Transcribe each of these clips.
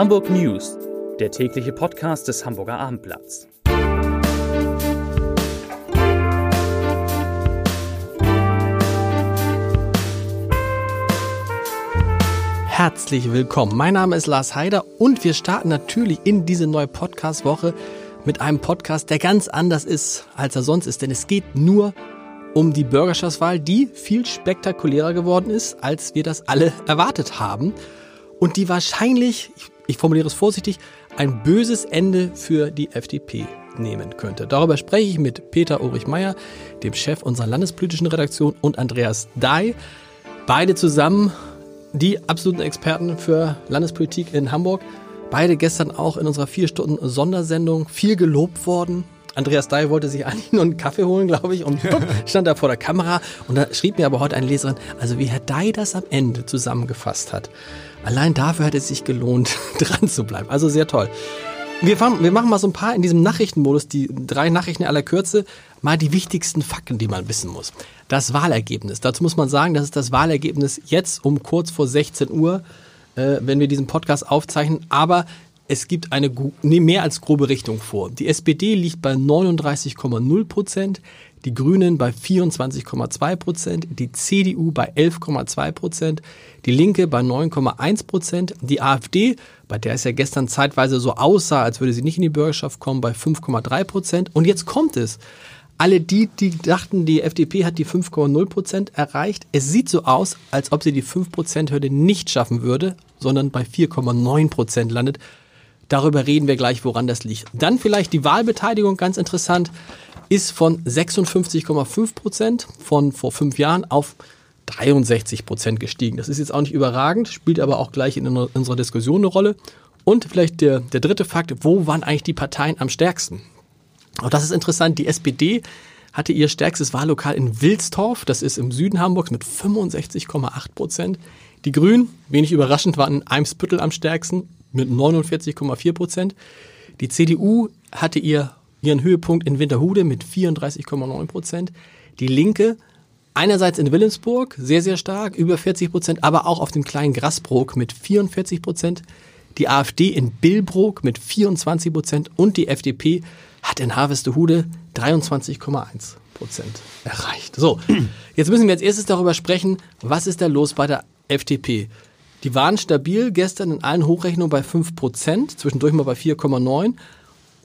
Hamburg News, der tägliche Podcast des Hamburger Abendblatts. Herzlich willkommen. Mein Name ist Lars Heider und wir starten natürlich in diese neue Podcast-Woche mit einem Podcast, der ganz anders ist, als er sonst ist, denn es geht nur um die Bürgerschaftswahl, die viel spektakulärer geworden ist, als wir das alle erwartet haben und die wahrscheinlich, ich formuliere es vorsichtig, ein böses Ende für die FDP nehmen könnte. Darüber spreche ich mit Peter Ulrich Meyer, dem Chef unserer landespolitischen Redaktion, und Andreas Dai. Beide zusammen die absoluten Experten für Landespolitik in Hamburg. Beide gestern auch in unserer vier Stunden Sondersendung viel gelobt worden. Andreas Dai wollte sich eigentlich nur einen Kaffee holen, glaube ich, und stand da vor der Kamera. Und da schrieb mir aber heute eine Leserin, also wie Herr Dai das am Ende zusammengefasst hat. Allein dafür hat es sich gelohnt, dran zu bleiben. Also sehr toll. Wir, fahren, wir machen mal so ein paar in diesem Nachrichtenmodus, die drei Nachrichten aller Kürze, mal die wichtigsten Fakten, die man wissen muss. Das Wahlergebnis. Dazu muss man sagen, das ist das Wahlergebnis jetzt um kurz vor 16 Uhr äh, wenn wir diesen Podcast aufzeichnen. Aber es gibt eine nee, mehr als grobe Richtung vor. Die SPD liegt bei 39,0 Prozent, die Grünen bei 24,2 Prozent, die CDU bei 11,2 Prozent, die Linke bei 9,1 Prozent, die AfD, bei der es ja gestern zeitweise so aussah, als würde sie nicht in die Bürgerschaft kommen, bei 5,3 Prozent. Und jetzt kommt es alle die, die dachten, die FDP hat die 5,0 Prozent erreicht. Es sieht so aus, als ob sie die 5 Prozent Hürde nicht schaffen würde, sondern bei 4,9 Prozent landet. Darüber reden wir gleich, woran das liegt. Dann vielleicht die Wahlbeteiligung, ganz interessant, ist von 56,5 Prozent von vor fünf Jahren auf 63 Prozent gestiegen. Das ist jetzt auch nicht überragend, spielt aber auch gleich in unserer Diskussion eine Rolle. Und vielleicht der, der dritte Fakt, wo waren eigentlich die Parteien am stärksten? Auch das ist interessant. Die SPD hatte ihr stärkstes Wahllokal in Wilstorf, das ist im Süden Hamburgs mit 65,8 Prozent. Die Grünen, wenig überraschend, waren in Eimsbüttel am stärksten mit 49,4 Prozent. Die CDU hatte ihr, ihren Höhepunkt in Winterhude mit 34,9 Prozent. Die Linke einerseits in Wilhelmsburg sehr, sehr stark, über 40 Prozent, aber auch auf dem kleinen Grasbrook mit 44 Prozent. Die AfD in Billbrook mit 24 Prozent und die FDP hat in Harvestehude 23,1 Prozent erreicht. So, jetzt müssen wir als erstes darüber sprechen, was ist da los bei der FDP? Die waren stabil gestern in allen Hochrechnungen bei 5 Prozent, zwischendurch mal bei 4,9.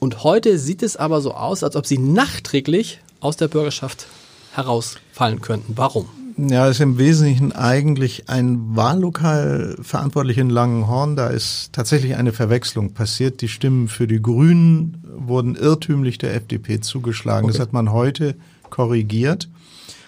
Und heute sieht es aber so aus, als ob sie nachträglich aus der Bürgerschaft herausfallen könnten. Warum? Ja, es ist im Wesentlichen eigentlich ein Wahllokal verantwortlich in Langenhorn. Da ist tatsächlich eine Verwechslung passiert. Die Stimmen für die Grünen wurden irrtümlich der FDP zugeschlagen. Okay. Das hat man heute korrigiert.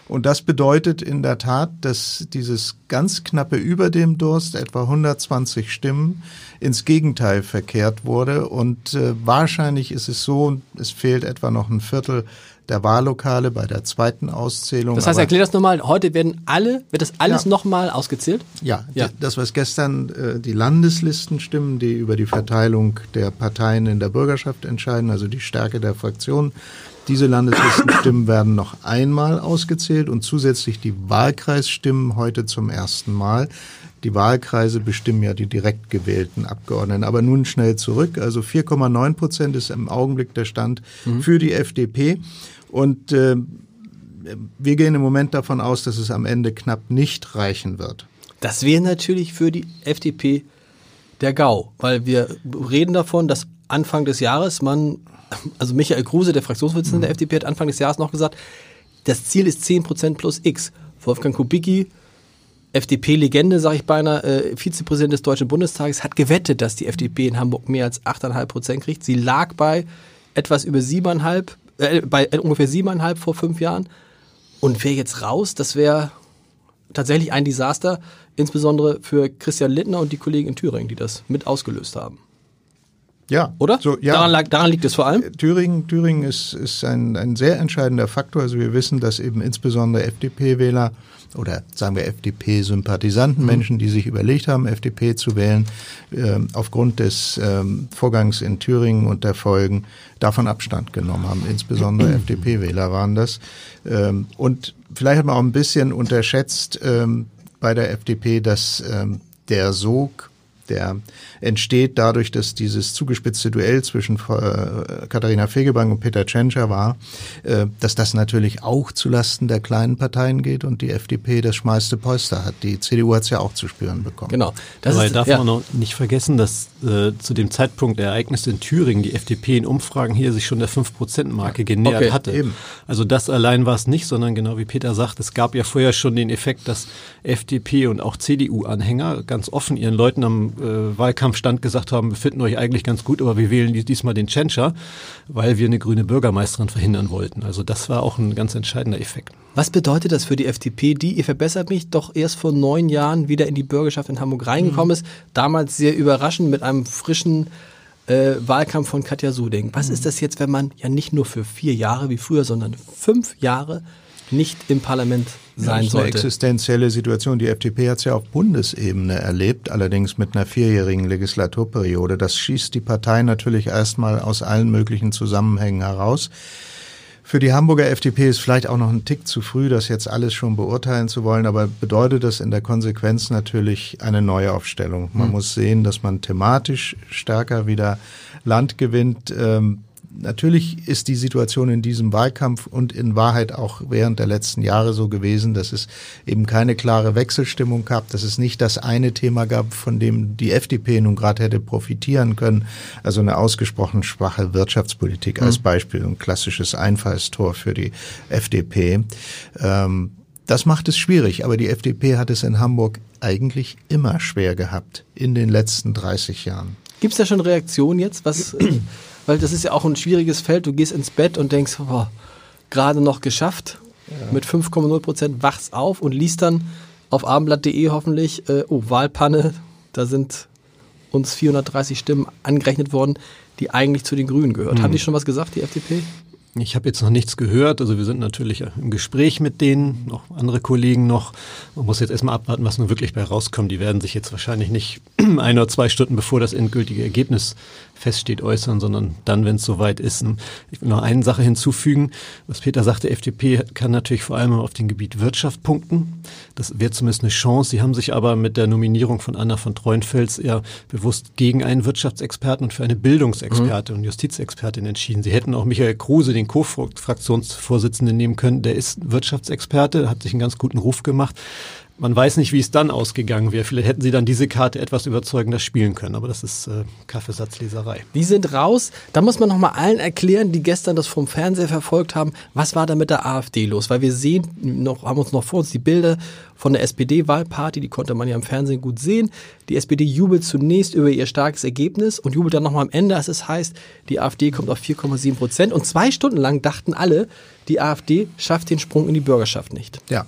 Und das bedeutet in der Tat, dass dieses ganz knappe über dem Durst, etwa 120 Stimmen, ins Gegenteil verkehrt wurde. Und äh, wahrscheinlich ist es so, es fehlt etwa noch ein Viertel der Wahllokale bei der zweiten Auszählung. Das heißt, erklär das nochmal, heute werden alle, wird das alles ja. nochmal ausgezählt? Ja, ja, das was gestern äh, die Landeslistenstimmen, die über die Verteilung der Parteien in der Bürgerschaft entscheiden, also die Stärke der Fraktionen, diese Landeslistenstimmen werden noch einmal ausgezählt und zusätzlich die Wahlkreisstimmen heute zum ersten Mal. Die Wahlkreise bestimmen ja die direkt gewählten Abgeordneten. Aber nun schnell zurück. Also 4,9 Prozent ist im Augenblick der Stand mhm. für die FDP. Und äh, wir gehen im Moment davon aus, dass es am Ende knapp nicht reichen wird. Das wäre natürlich für die FDP der GAU, weil wir reden davon, dass Anfang des Jahres man, also Michael Kruse, der Fraktionsvorsitzende mhm. der FDP, hat Anfang des Jahres noch gesagt, das Ziel ist 10 Prozent plus X. Wolfgang Kubicki, FDP-Legende, sage ich beinahe, äh, Vizepräsident des Deutschen Bundestages, hat gewettet, dass die FDP in Hamburg mehr als 8,5 Prozent kriegt. Sie lag bei etwas über 7,5 äh, bei ungefähr siebeneinhalb vor fünf Jahren. Und wäre jetzt raus, das wäre tatsächlich ein Desaster, insbesondere für Christian Littner und die Kollegen in Thüringen, die das mit ausgelöst haben. Ja. Oder? So, ja. Daran, lag, daran liegt es vor allem? Äh, Thüringen, Thüringen ist, ist ein, ein sehr entscheidender Faktor. Also wir wissen, dass eben insbesondere FDP-Wähler oder sagen wir FDP-Sympathisanten, mhm. Menschen, die sich überlegt haben, FDP zu wählen, äh, aufgrund des ähm, Vorgangs in Thüringen und der Folgen davon Abstand genommen haben. Insbesondere FDP-Wähler waren das. Ähm, und vielleicht hat man auch ein bisschen unterschätzt ähm, bei der FDP, dass ähm, der Sog der entsteht dadurch, dass dieses zugespitzte Duell zwischen äh, Katharina Fegebank und Peter Tschentscher war, äh, dass das natürlich auch zulasten der kleinen Parteien geht und die FDP das schmeißte Polster hat. Die CDU hat es ja auch zu spüren bekommen. Genau. Das Dabei ist, darf ja. man noch nicht vergessen, dass äh, zu dem Zeitpunkt der Ereignisse in Thüringen die FDP in Umfragen hier sich schon der 5%-Marke genähert okay, hatte. Eben. Also das allein war es nicht, sondern genau wie Peter sagt, es gab ja vorher schon den Effekt, dass FDP und auch CDU-Anhänger ganz offen ihren Leuten am äh, Wahlkampfstand gesagt haben, wir finden euch eigentlich ganz gut, aber wir wählen diesmal den Tschentscher, weil wir eine grüne Bürgermeisterin verhindern wollten. Also das war auch ein ganz entscheidender Effekt. Was bedeutet das für die FDP, die, ihr verbessert mich, doch erst vor neun Jahren wieder in die Bürgerschaft in Hamburg reingekommen mhm. ist, damals sehr überraschend mit einem frischen äh, Wahlkampf von Katja Suding. Was mhm. ist das jetzt, wenn man ja nicht nur für vier Jahre wie früher, sondern fünf Jahre nicht im Parlament sein ja, sollte. Eine existenzielle Situation. Die FDP hat es ja auf Bundesebene erlebt, allerdings mit einer vierjährigen Legislaturperiode. Das schießt die Partei natürlich erstmal aus allen möglichen Zusammenhängen heraus. Für die Hamburger FDP ist vielleicht auch noch ein Tick zu früh, das jetzt alles schon beurteilen zu wollen, aber bedeutet das in der Konsequenz natürlich eine Neuaufstellung. Man mhm. muss sehen, dass man thematisch stärker wieder Land gewinnt. Ähm, natürlich ist die Situation in diesem Wahlkampf und in Wahrheit auch während der letzten Jahre so gewesen, dass es eben keine klare Wechselstimmung gab, dass es nicht das eine Thema gab, von dem die FDP nun gerade hätte profitieren können. Also eine ausgesprochen schwache Wirtschaftspolitik als mhm. Beispiel, ein klassisches Einfallstor für die FDP. Ähm, das macht es schwierig, aber die FDP hat es in Hamburg eigentlich immer schwer gehabt in den letzten 30 Jahren. Gibt es da schon Reaktionen jetzt? Was weil das ist ja auch ein schwieriges Feld. Du gehst ins Bett und denkst, oh, gerade noch geschafft. Ja. Mit 5,0 Prozent wachst auf und liest dann auf abendblatt.de hoffentlich, äh, oh, Wahlpanne, da sind uns 430 Stimmen angerechnet worden, die eigentlich zu den Grünen gehört. Mhm. Haben die schon was gesagt, die FDP? Ich habe jetzt noch nichts gehört. Also wir sind natürlich im Gespräch mit denen, noch andere Kollegen noch. Man muss jetzt erstmal abwarten, was nun wirklich bei rauskommt. Die werden sich jetzt wahrscheinlich nicht ein oder zwei Stunden bevor das endgültige Ergebnis feststeht äußern, sondern dann, wenn es soweit ist. Ich will noch eine Sache hinzufügen. Was Peter sagte, FDP kann natürlich vor allem auf dem Gebiet Wirtschaft punkten. Das wäre zumindest eine Chance. Sie haben sich aber mit der Nominierung von Anna von Treuenfels eher bewusst gegen einen Wirtschaftsexperten und für eine Bildungsexperte mhm. und Justizexpertin entschieden. Sie hätten auch Michael Kruse, den Co-Fraktionsvorsitzenden, nehmen können. Der ist Wirtschaftsexperte, hat sich einen ganz guten Ruf gemacht. Man weiß nicht, wie es dann ausgegangen wäre. Vielleicht hätten sie dann diese Karte etwas überzeugender spielen können, aber das ist äh, Kaffeesatzleserei. Die sind raus. Da muss man nochmal allen erklären, die gestern das vom Fernseher verfolgt haben, was war da mit der AfD los? Weil wir sehen, noch, haben uns noch vor uns die Bilder von der SPD-Wahlparty, die konnte man ja im Fernsehen gut sehen. Die SPD jubelt zunächst über ihr starkes Ergebnis und jubelt dann nochmal am Ende, als es heißt, die AfD kommt auf 4,7 Prozent. Und zwei Stunden lang dachten alle, die AfD schafft den Sprung in die Bürgerschaft nicht. Ja,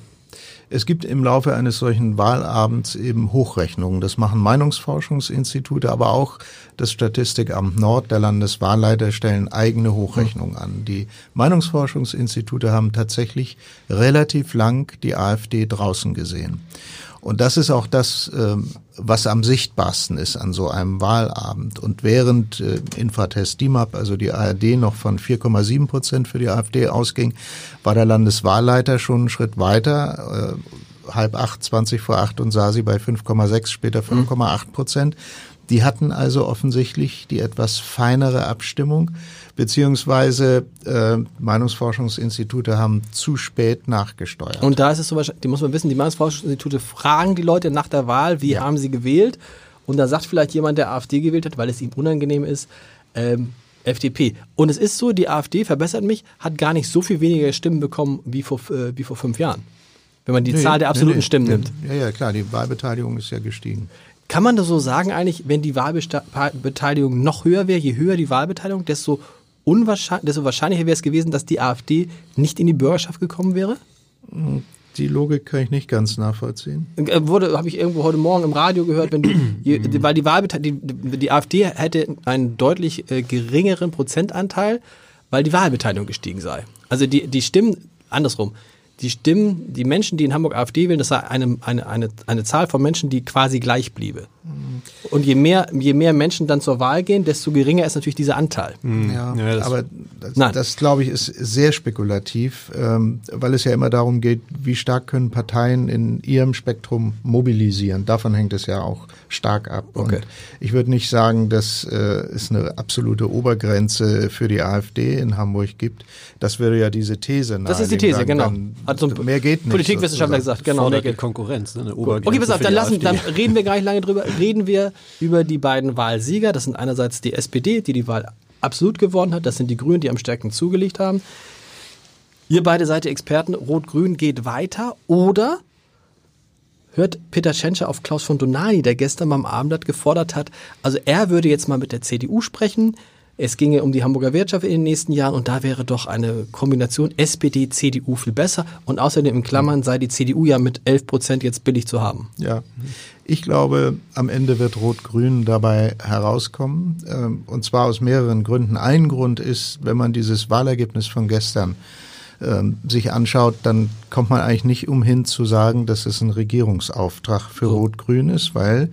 es gibt im Laufe eines solchen Wahlabends eben Hochrechnungen. Das machen Meinungsforschungsinstitute, aber auch das Statistikamt Nord der Landeswahlleiter stellen eigene Hochrechnungen an. Die Meinungsforschungsinstitute haben tatsächlich relativ lang die AfD draußen gesehen. Und das ist auch das, ähm, was am sichtbarsten ist an so einem Wahlabend. Und während äh, Infratest DIMAP, also die ARD, noch von 4,7 Prozent für die AfD ausging, war der Landeswahlleiter schon einen Schritt weiter, äh, halb acht, zwanzig vor acht und sah sie bei 5,6, später 5,8 Prozent. Die hatten also offensichtlich die etwas feinere Abstimmung beziehungsweise äh, Meinungsforschungsinstitute haben zu spät nachgesteuert. Und da ist es so, die muss man wissen, die Meinungsforschungsinstitute fragen die Leute nach der Wahl, wie ja. haben sie gewählt? Und da sagt vielleicht jemand, der AfD gewählt hat, weil es ihm unangenehm ist, ähm, FDP. Und es ist so, die AfD, verbessert mich, hat gar nicht so viel weniger Stimmen bekommen wie vor, äh, wie vor fünf Jahren. Wenn man die nee, Zahl der absoluten nee, nee, Stimmen nimmt. Ja, ja, klar, die Wahlbeteiligung ist ja gestiegen. Kann man das so sagen eigentlich, wenn die Wahlbeteiligung noch höher wäre, je höher die Wahlbeteiligung, desto unwahrscheinlich, desto wahrscheinlicher wäre es gewesen, dass die AfD nicht in die Bürgerschaft gekommen wäre? Die Logik kann ich nicht ganz nachvollziehen. Äh, wurde, habe ich irgendwo heute Morgen im Radio gehört, wenn die, weil die, Wahlbeteiligung, die, die AfD hätte einen deutlich äh, geringeren Prozentanteil, weil die Wahlbeteiligung gestiegen sei. Also die, die Stimmen, andersrum, die Stimmen, die Menschen, die in Hamburg AfD wählen, das sei eine, eine, eine, eine Zahl von Menschen, die quasi gleich bliebe. Und je mehr, je mehr Menschen dann zur Wahl gehen, desto geringer ist natürlich dieser Anteil. Ja, Ja, das- aber das, das glaube ich ist sehr spekulativ, ähm, weil es ja immer darum geht, wie stark können Parteien in ihrem Spektrum mobilisieren. Davon hängt es ja auch stark ab. Okay. Und ich würde nicht sagen, dass äh, es eine absolute Obergrenze für die AfD in Hamburg gibt. Das würde ja diese These Das ist die These, genau. dann- Hat so ein mehr geht nicht. Politikwissenschaftler sozusagen. gesagt, genau. Mehr geht. Konkurrenz, ne? eine Obergrenze Okay, pass auf, dann lassen, dann reden wir gar nicht lange drüber. Reden wir über die beiden Wahlsieger. Das sind einerseits die SPD, die die Wahl absolut gewonnen hat. Das sind die Grünen, die am stärksten zugelegt haben. Ihr beide seid die Experten. Rot-Grün geht weiter. Oder hört Peter Tschentscher auf Klaus von Donani, der gestern beim Abendblatt gefordert hat, also er würde jetzt mal mit der CDU sprechen. Es ginge um die Hamburger Wirtschaft in den nächsten Jahren und da wäre doch eine Kombination SPD-CDU viel besser. Und außerdem in Klammern sei die CDU ja mit 11 Prozent jetzt billig zu haben. Ja, ich glaube, am Ende wird Rot-Grün dabei herauskommen. ähm, Und zwar aus mehreren Gründen. Ein Grund ist, wenn man dieses Wahlergebnis von gestern ähm, sich anschaut, dann kommt man eigentlich nicht umhin zu sagen, dass es ein Regierungsauftrag für Rot-Grün ist, weil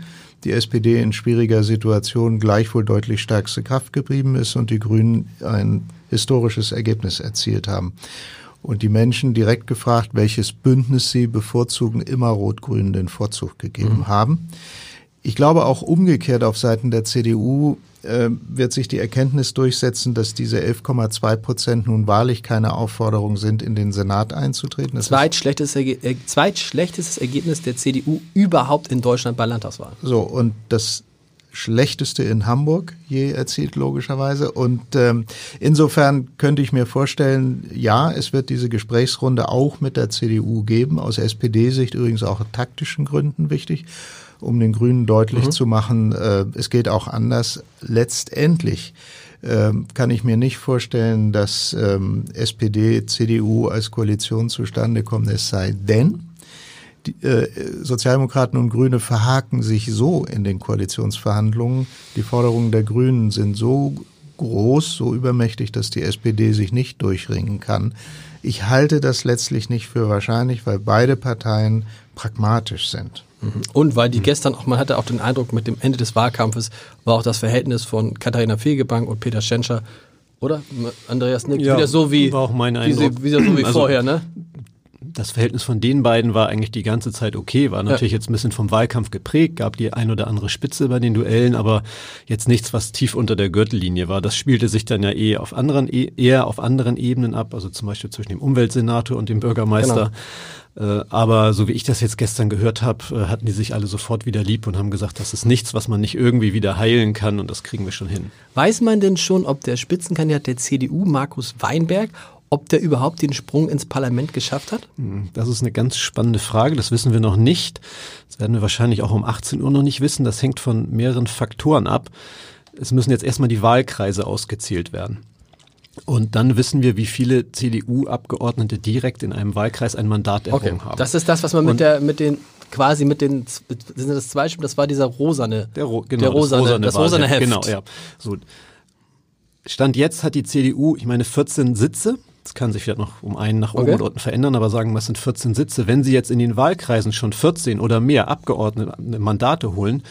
die SPD in schwieriger Situation gleichwohl deutlich stärkste Kraft geblieben ist und die Grünen ein historisches Ergebnis erzielt haben. Und die Menschen direkt gefragt, welches Bündnis sie bevorzugen, immer Rot-Grün den Vorzug gegeben haben. Ich glaube auch umgekehrt auf Seiten der CDU äh, wird sich die Erkenntnis durchsetzen, dass diese 11,2 Prozent nun wahrlich keine Aufforderung sind, in den Senat einzutreten. Das ist Zweitschlechtestes, Erge äh, zweitschlechtestes Ergebnis der CDU überhaupt in Deutschland bei Landtagswahlen. So, und das schlechteste in Hamburg je erzielt, logischerweise. Und ähm, insofern könnte ich mir vorstellen, ja, es wird diese Gesprächsrunde auch mit der CDU geben, aus SPD-Sicht übrigens auch taktischen Gründen wichtig, um den Grünen deutlich zu machen, äh, es geht auch anders. Letztendlich ähm, kann ich mir nicht vorstellen, dass ähm, SPD, CDU als Koalition zustande kommt, es sei denn, die, äh, Sozialdemokraten und Grüne verhaken sich so in den Koalitionsverhandlungen. Die Forderungen der Grünen sind so groß, so übermächtig, dass die SPD sich nicht durchringen kann. Ich halte das letztlich nicht für wahrscheinlich, weil beide Parteien pragmatisch sind. Und weil die gestern auch, man hatte auch den Eindruck, mit dem Ende des Wahlkampfes war auch das Verhältnis von Katharina Fegebank und Peter Schenscher, oder? Andreas Nick, Ja, wieder so wie, war auch mein wie, Eindruck. wieder so wie Also- vorher, ne? Das Verhältnis von den beiden war eigentlich die ganze Zeit okay, war natürlich jetzt ein bisschen vom Wahlkampf geprägt, gab die ein oder andere Spitze bei den Duellen, aber jetzt nichts, was tief unter der Gürtellinie war. Das spielte sich dann ja eh auf anderen, eh- eher auf anderen Ebenen ab, also zum Beispiel zwischen dem Umweltsenator und dem Bürgermeister. Äh, aber so wie ich das jetzt gestern gehört habe, äh, hatten die sich alle sofort wieder lieb und haben gesagt, das ist nichts, was man nicht irgendwie wieder heilen kann und das kriegen wir schon hin. Weiß man denn schon, ob der Spitzenkandidat der CDU, Markus Weinberg, ob der überhaupt den Sprung ins Parlament geschafft hat? Das ist eine ganz spannende Frage. Das wissen wir noch nicht. Das werden wir wahrscheinlich auch um 18 Uhr noch nicht wissen. Das hängt von mehreren Faktoren ab. Es müssen jetzt erstmal die Wahlkreise ausgezählt werden. Und dann wissen wir, wie viele CDU-Abgeordnete direkt in einem Wahlkreis ein Mandat errungen haben. Das ist das, was man mit Und- der, mit den, quasi mit den, sind das zwei Stimmen? Das war dieser rosane, Der, ro genau, der rosane, das rosane, Wahlheft. Heft. Genau, ja. So. Stand jetzt hat die CDU, ich meine, 14 Sitze. Das kann sich vielleicht noch um einen nach oben Okay. oder unten verändern, aber sagen wir, es sind 14 Sitze. Wenn sie jetzt in den Wahlkreisen schon 14 oder mehr Abgeordnete Mandate holen,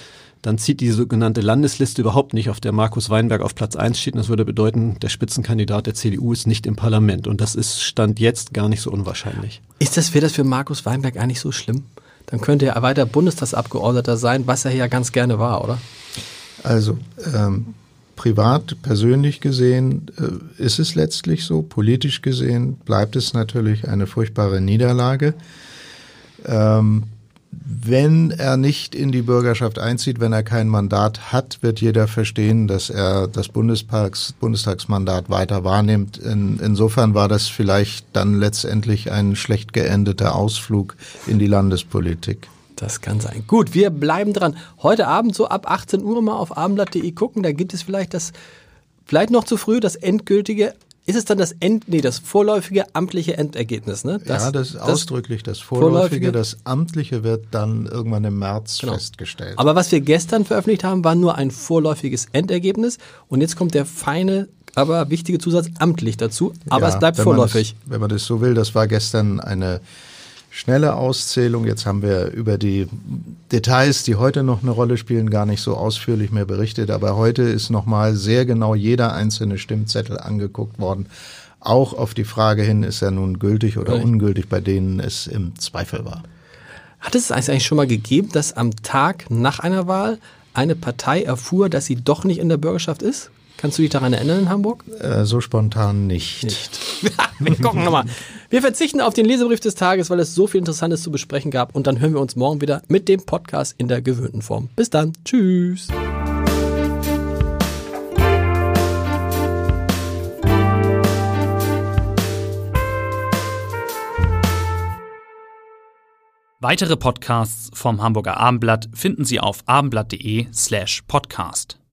dann zieht die sogenannte Landesliste überhaupt nicht, auf der Markus Weinberg auf Platz 1 steht. Und das würde bedeuten, der Spitzenkandidat der CDU ist nicht im Parlament. Und das ist Stand jetzt gar nicht so unwahrscheinlich. Ist das, wäre das für Markus Weinberg eigentlich so schlimm? Dann könnte er weiter Bundestagsabgeordneter sein, was er ja ganz gerne war, oder? Also ähm, privat, persönlich gesehen äh, ist es letztlich so. Politisch gesehen bleibt es natürlich eine furchtbare Niederlage. Ähm, wenn er nicht in die Bürgerschaft einzieht, wenn er kein Mandat hat, wird jeder verstehen, dass er das Bundestags, Bundestagsmandat weiter wahrnimmt. In, insofern war das vielleicht dann letztendlich ein schlecht geendeter Ausflug in die Landespolitik. Das kann sein. Gut, wir bleiben dran. Heute Abend so ab 18 Uhr mal auf abendblatt.de gucken. Da gibt es vielleicht das, vielleicht noch zu früh, das endgültige, ist es dann das End, nee, das vorläufige amtliche Endergebnis, ne? ja, das ist ausdrücklich das Vorläufige. Vorläufige. Das Amtliche wird dann irgendwann im März Genau. festgestellt. Aber was wir gestern veröffentlicht haben, war nur ein vorläufiges Endergebnis. Und jetzt kommt der feine, aber wichtige Zusatz amtlich dazu. Aber Ja, es bleibt wenn vorläufig. Das, wenn man das so will, das war gestern eine schnelle Auszählung. Jetzt haben wir über die Details, die heute noch eine Rolle spielen, gar nicht so ausführlich mehr berichtet. Aber heute ist nochmal sehr genau jeder einzelne Stimmzettel angeguckt worden. Auch auf die Frage hin, ist er nun gültig oder ungültig, bei denen es im Zweifel war. Hat es eigentlich schon mal gegeben, dass am Tag nach einer Wahl eine Partei erfuhr, dass sie doch nicht in der Bürgerschaft ist? Kannst du dich daran erinnern in Hamburg? Äh, so spontan nicht. Nicht. wir gucken nochmal. Wir verzichten auf den Lesebrief des Tages, weil es so viel Interessantes zu besprechen gab. Und dann hören wir uns morgen wieder mit dem Podcast in der gewöhnten Form. Bis dann. Tschüss. Weitere Podcasts vom Hamburger Abendblatt finden Sie auf abendblatt.de slash podcast.